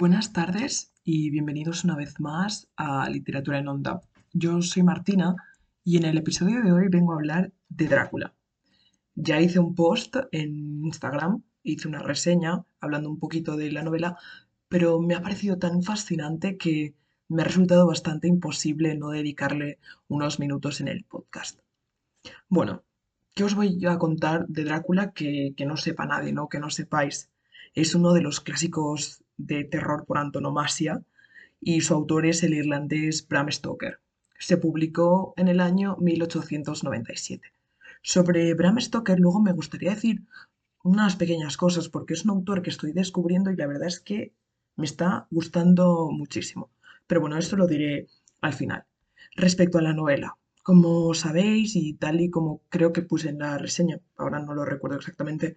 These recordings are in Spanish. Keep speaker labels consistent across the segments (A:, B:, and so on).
A: Buenas tardes y bienvenidos una vez más a Literatura en Onda. Yo soy Martina y en el episodio de hoy vengo a hablar de Drácula. Ya hice un post en Instagram, hice una reseña hablando un poquito de la novela, pero me ha parecido tan fascinante que me ha resultado bastante imposible no dedicarle unos minutos en el podcast. Bueno, ¿qué os voy a contar de Drácula que, que no sepa nadie, ¿no? Que no sepáis? Es uno de los clásicos de terror por antonomasia y su autor es el irlandés Bram Stoker. Se publicó en el año 1897. Sobre Bram Stoker luego me gustaría decir unas pequeñas cosas porque es un autor que estoy descubriendo y la verdad es que me está gustando muchísimo. Pero bueno, esto lo diré al final. Respecto a la novela, como sabéis y tal y como creo que puse en la reseña, ahora no lo recuerdo exactamente,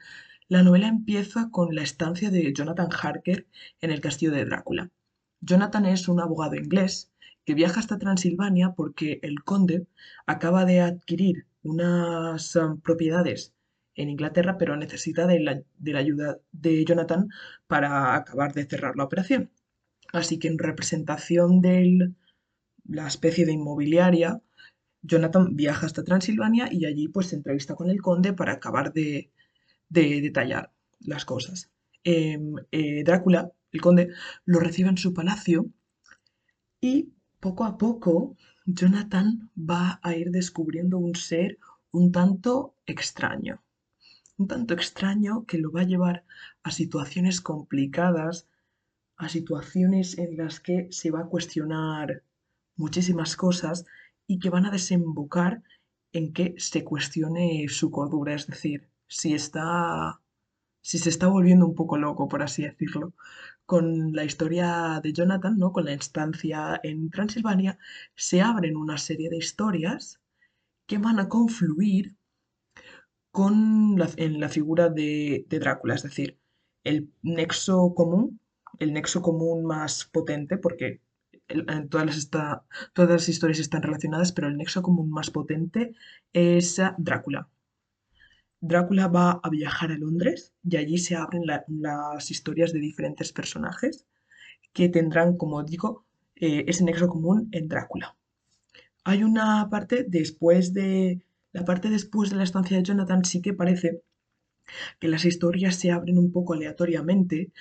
A: la novela empieza con la estancia de Jonathan Harker en el castillo de Drácula. Jonathan es un abogado inglés que viaja hasta Transilvania porque el conde acaba de adquirir unas um, propiedades en Inglaterra, pero necesita de la, ayuda de Jonathan para acabar de cerrar la operación. Así que en representación de la especie de inmobiliaria, Jonathan viaja hasta Transilvania y allí pues se entrevista con el conde para acabar de, de detallar las cosas. Em, eh, Drácula, el conde, lo recibe en su palacio y poco a poco Jonathan va a ir descubriendo un ser un tanto extraño. Un tanto extraño que lo va a llevar a situaciones complicadas, a situaciones en las que se va a cuestionar muchísimas cosas y que van a desembocar en que se cuestione su cordura, es decir, si está, si se está volviendo un poco loco, por así decirlo. Con la historia de Jonathan, ¿no? con la instancia en Transilvania, se abren una serie de historias que van a confluir con en la figura de, Drácula, es decir, el nexo común, el nexo común más potente, porque todas, las todas las historias están relacionadas, pero el nexo común más potente es Drácula. Drácula va a viajar a Londres y allí se abren las historias de diferentes personajes que tendrán, como digo, eh, ese nexo común en Drácula. Hay una parte después de la parte después de la estancia de Jonathan sí que parece que las historias se abren un poco aleatoriamente,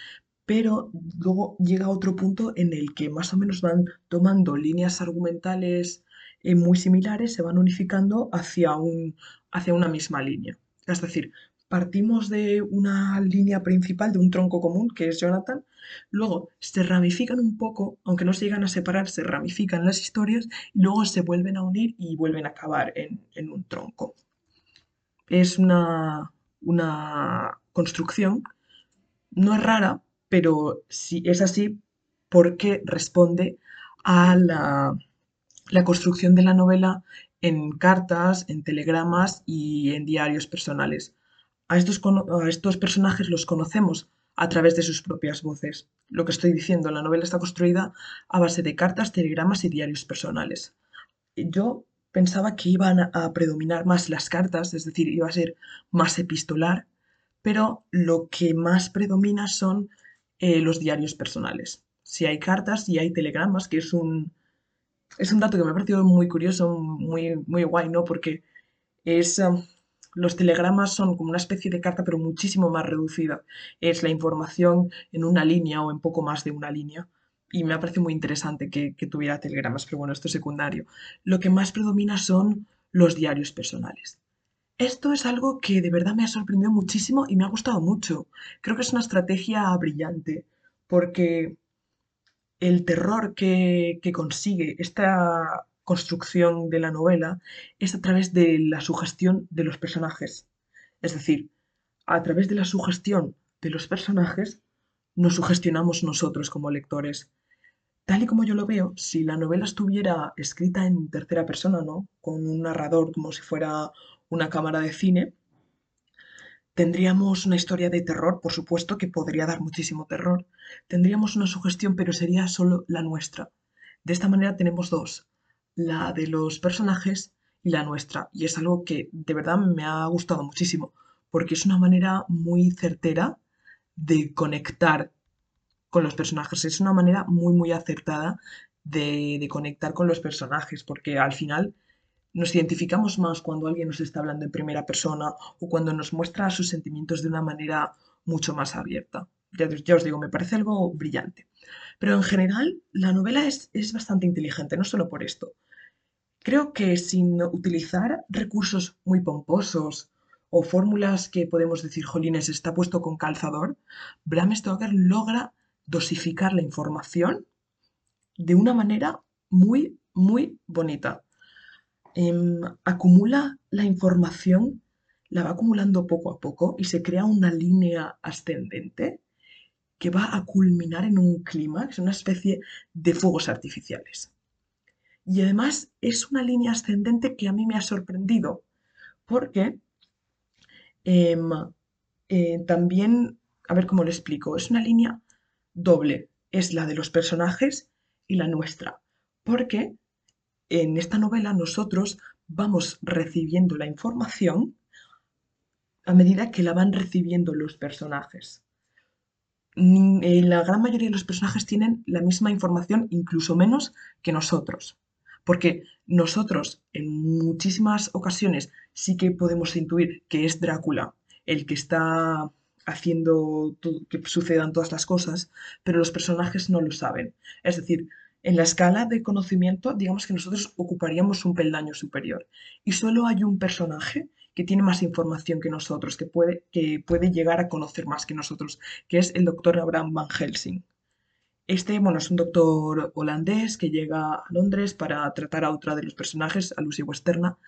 A: pero luego llega otro punto en el que más o menos van tomando líneas argumentales eh, muy similares, se van unificando hacia, un, hacia una misma línea. Es decir, partimos de una línea principal, de un tronco común, que es Jonathan, luego se ramifican un poco, aunque no se llegan a separar, se ramifican las historias y luego se vuelven a unir y vuelven a acabar en, un tronco. Es una, una construcción, no es rara, pero sí es así porque responde a la, la construcción de la novela en cartas, en telegramas y en diarios personales. A estos, a estos personajes los conocemos a través de sus propias voces. Lo que estoy diciendo, la novela está construida a base de cartas, telegramas y diarios personales. Yo pensaba que iban a predominar más las cartas, es decir, iba a ser más epistolar, pero lo que más predomina son eh, los diarios personales. Si hay cartas y hay telegramas, que es un, es un dato que me ha parecido muy curioso, muy, muy guay, ¿no? Porque es, um, los telegramas son como una especie de carta, pero muchísimo más reducida. Es la información en una línea o en poco más de una línea. Y me ha parecido muy interesante que, que tuviera telegramas, pero bueno, esto es secundario. Lo que más predomina son los diarios personales. Esto es algo que de verdad me ha sorprendido muchísimo y me ha gustado mucho. Creo que es una estrategia brillante, porque el terror que, consigue esta construcción de la novela es a través de la sugestión de los personajes. Es decir, a través de la sugestión de los personajes nos sugestionamos nosotros como lectores. Tal y como yo lo veo, si la novela estuviera escrita en tercera persona, ¿no? Con un narrador como si fuera una cámara de cine, Tendríamos una historia de terror, por supuesto, que podría dar muchísimo terror. Tendríamos una sugestión, pero sería solo la nuestra. De esta manera tenemos dos, la de los personajes y la nuestra. Y es algo que de verdad me ha gustado muchísimo, porque es una manera muy certera de conectar con los personajes. Es una manera muy, muy acertada de, de conectar con los personajes, porque al final nos identificamos más cuando alguien nos está hablando en primera persona o cuando nos muestra sus sentimientos de una manera mucho más abierta. Ya, os digo, me parece algo brillante. Pero en general, la novela es, es bastante inteligente, no solo por esto. Creo que sin utilizar recursos muy pomposos o fórmulas que podemos decir, jolines, está puesto con calzador, Bram Stoker logra dosificar la información de una manera muy, muy bonita. Em, acumula la información, la va acumulando poco a poco y se crea una línea ascendente que va a culminar en un clímax, una especie de fuegos artificiales. Y además es una línea ascendente que a mí me ha sorprendido, porque em, eh, también, a ver cómo lo explico, es una línea doble, es la de los personajes y la nuestra, porque en esta novela nosotros vamos recibiendo la información a medida que la van recibiendo los personajes. Eh, la gran mayoría de los personajes tienen la misma información, incluso menos que nosotros. Porque nosotros en muchísimas ocasiones sí que podemos intuir que es Drácula el que está haciendo que sucedan todas las cosas, pero los personajes no lo saben. Es decir, en la escala de conocimiento, digamos que nosotros ocuparíamos un peldaño superior. Y solo hay un personaje que tiene más información que nosotros, que puede, que puede llegar a conocer más que nosotros, que es el doctor Abraham Van Helsing. Este, bueno, es un doctor holandés que llega a Londres para tratar a otra de los personajes, a Lucy Westerna,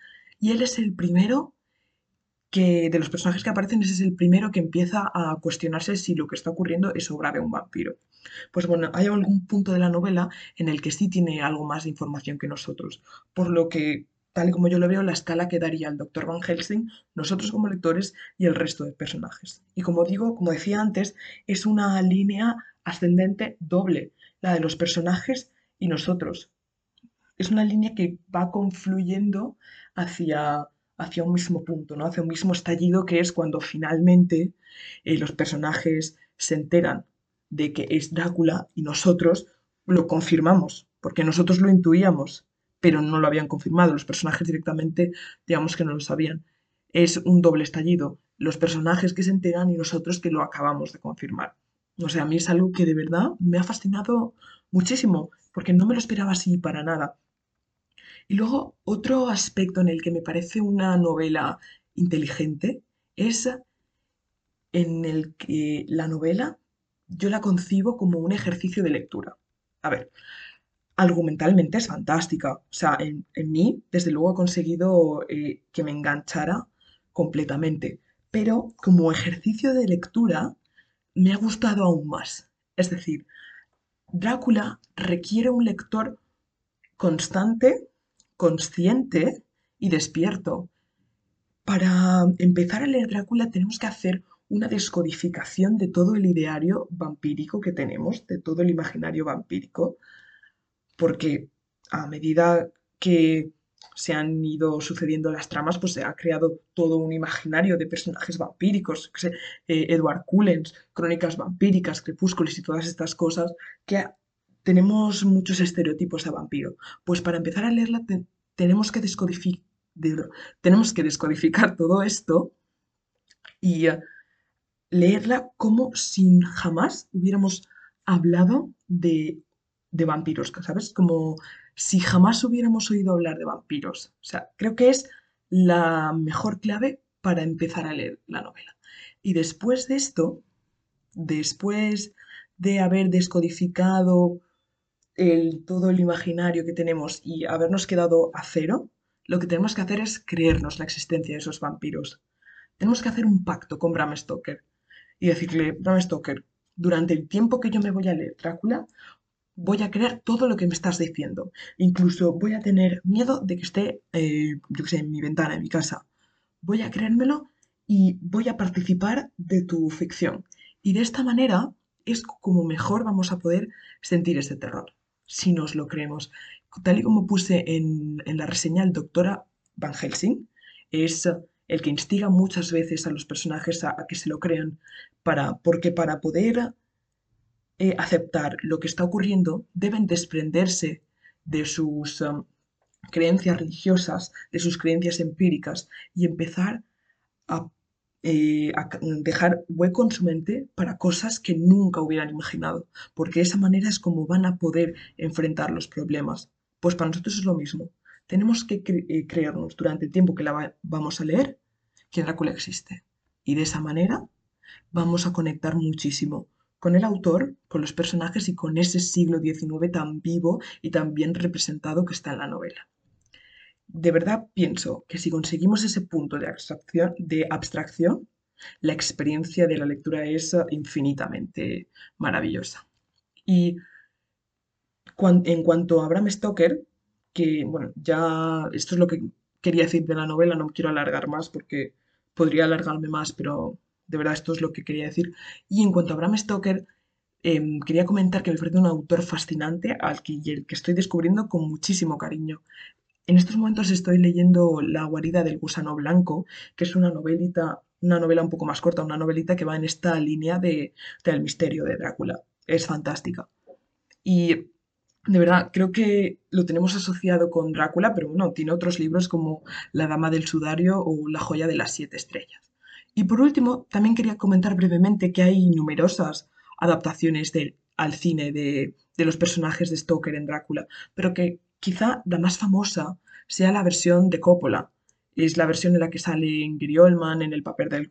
A: y él es el primero que de los personajes que aparecen, ese es el primero que empieza a cuestionarse si lo que está ocurriendo es obra de un vampiro. Pues bueno, hay algún punto de la novela en el que sí tiene algo más de información que nosotros, por lo que, tal y como yo lo veo, la escala que daría el Dr. Van Helsing, nosotros como lectores y el resto de personajes. Y como digo, como decía antes, es una línea ascendente doble, la de los personajes y nosotros. Es una línea que va confluyendo hacia hacia un mismo punto, ¿no? hacia un mismo estallido que es cuando finalmente eh, los personajes se enteran de que es Drácula y nosotros lo confirmamos, porque nosotros lo intuíamos, pero no lo habían confirmado. Los personajes directamente, digamos que no lo sabían. Es un doble estallido. Los personajes que se enteran y nosotros que lo acabamos de confirmar. O sea, a mí es algo que de verdad me ha fascinado muchísimo, porque no me lo esperaba así para nada. Y luego, otro aspecto en el que me parece una novela inteligente es en el que la novela yo la concibo como un ejercicio de lectura. A ver, argumentalmente es fantástica. O sea, en, mí, desde luego, he conseguido eh, que me enganchara completamente. Pero como ejercicio de lectura, me ha gustado aún más. Es decir, Drácula requiere un lector constante consciente y despierto. Para empezar a leer Drácula tenemos que hacer una descodificación de todo el ideario vampírico que tenemos, de todo el imaginario vampírico, porque a medida que se han ido sucediendo las tramas, pues se ha creado todo un imaginario de personajes vampíricos, eh, Edward Cullens, crónicas vampíricas, crepúsculos y todas estas cosas, que tenemos muchos estereotipos de vampiro. Pues para empezar a leerla tenemos, que tenemos que descodificar todo esto y eh, leerla como si jamás hubiéramos hablado de, de vampiros, ¿sabes? Como si jamás hubiéramos oído hablar de vampiros. O sea, creo que es la mejor clave para empezar a leer la novela. Y después de esto, después de haber descodificado el, todo el imaginario que tenemos y habernos quedado a cero, lo que tenemos que hacer es creernos la existencia de esos vampiros. Tenemos que hacer un pacto con Bram Stoker y decirle, Bram Stoker, durante el tiempo que yo me voy a leer Drácula, voy a creer todo lo que me estás diciendo. Incluso voy a tener miedo de que esté, eh, yo sé, en mi ventana, en mi casa. Voy a creérmelo y voy a participar de tu ficción. Y de esta manera es como mejor vamos a poder sentir ese terror si nos lo creemos. Tal y como puse en, la reseña, el doctor Van Helsing es el que instiga muchas veces a los personajes a, que se lo crean, para, porque para poder eh, aceptar lo que está ocurriendo, deben desprenderse de sus um, creencias religiosas, de sus creencias empíricas y empezar a, eh, a dejar hueco en su mente para cosas que nunca hubieran imaginado, porque de esa manera es como van a poder enfrentar los problemas. Pues para nosotros es lo mismo. Tenemos que eh, creernos durante el tiempo que la vamos a leer que Drácula existe. Y de esa manera vamos a conectar muchísimo con el autor, con los personajes y con ese siglo XIX tan vivo y tan bien representado que está en la novela. De verdad pienso que si conseguimos ese punto de abstracción, de abstracción la experiencia de la lectura es infinitamente maravillosa. Y en cuanto a Bram Stoker, que bueno, ya esto es lo que quería decir de la novela, no quiero alargar más porque podría alargarme más, pero de verdad, esto es lo que quería decir. Y en cuanto a Bram Stoker, em, quería comentar que me parece un autor fascinante al que, que estoy descubriendo con muchísimo cariño. En estos momentos estoy leyendo La guarida del gusano blanco, que es una novelita, una novela un poco más corta, una novelita que va en esta línea de, del misterio de Drácula. Es fantástica. Y de verdad, creo que lo tenemos asociado con Drácula, pero bueno, tiene otros libros como La Dama del Sudario o La joya de las siete estrellas. Y por último, también quería comentar brevemente que hay numerosas adaptaciones al cine de, los personajes de Stoker en Drácula, pero que quizá la más famosa sea la versión de Coppola. Es la versión en la que sale Gary Oldman en el papel del,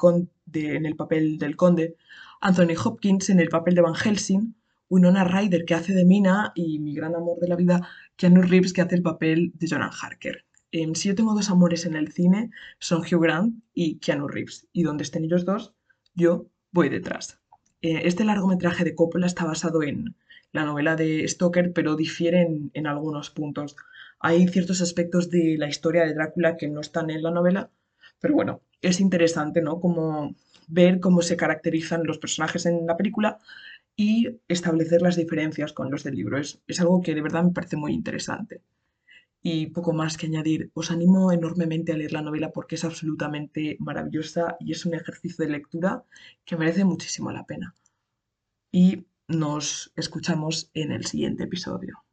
A: en el papel del conde, Anthony Hopkins en el papel de Van Helsing, Winona Ryder que hace de Mina y mi gran amor de la vida, Keanu Reeves que hace el papel de Jonathan Harker si yo tengo dos amores en el cine, son Hugh Grant y Keanu Reeves. Y donde estén ellos dos, yo voy detrás. Eh, este largometraje de Coppola está basado en la novela de Stoker, pero difiere en, algunos puntos. Hay ciertos aspectos de la historia de Drácula que no están en la novela, pero bueno, es interesante, ¿no? Como ver cómo se caracterizan los personajes en la película y establecer las diferencias con los del libro. Es, es algo que de verdad me parece muy interesante y poco más que añadir. Os animo enormemente a leer la novela porque es absolutamente maravillosa y es un ejercicio de lectura que merece muchísimo la pena. Y nos escuchamos en el siguiente episodio.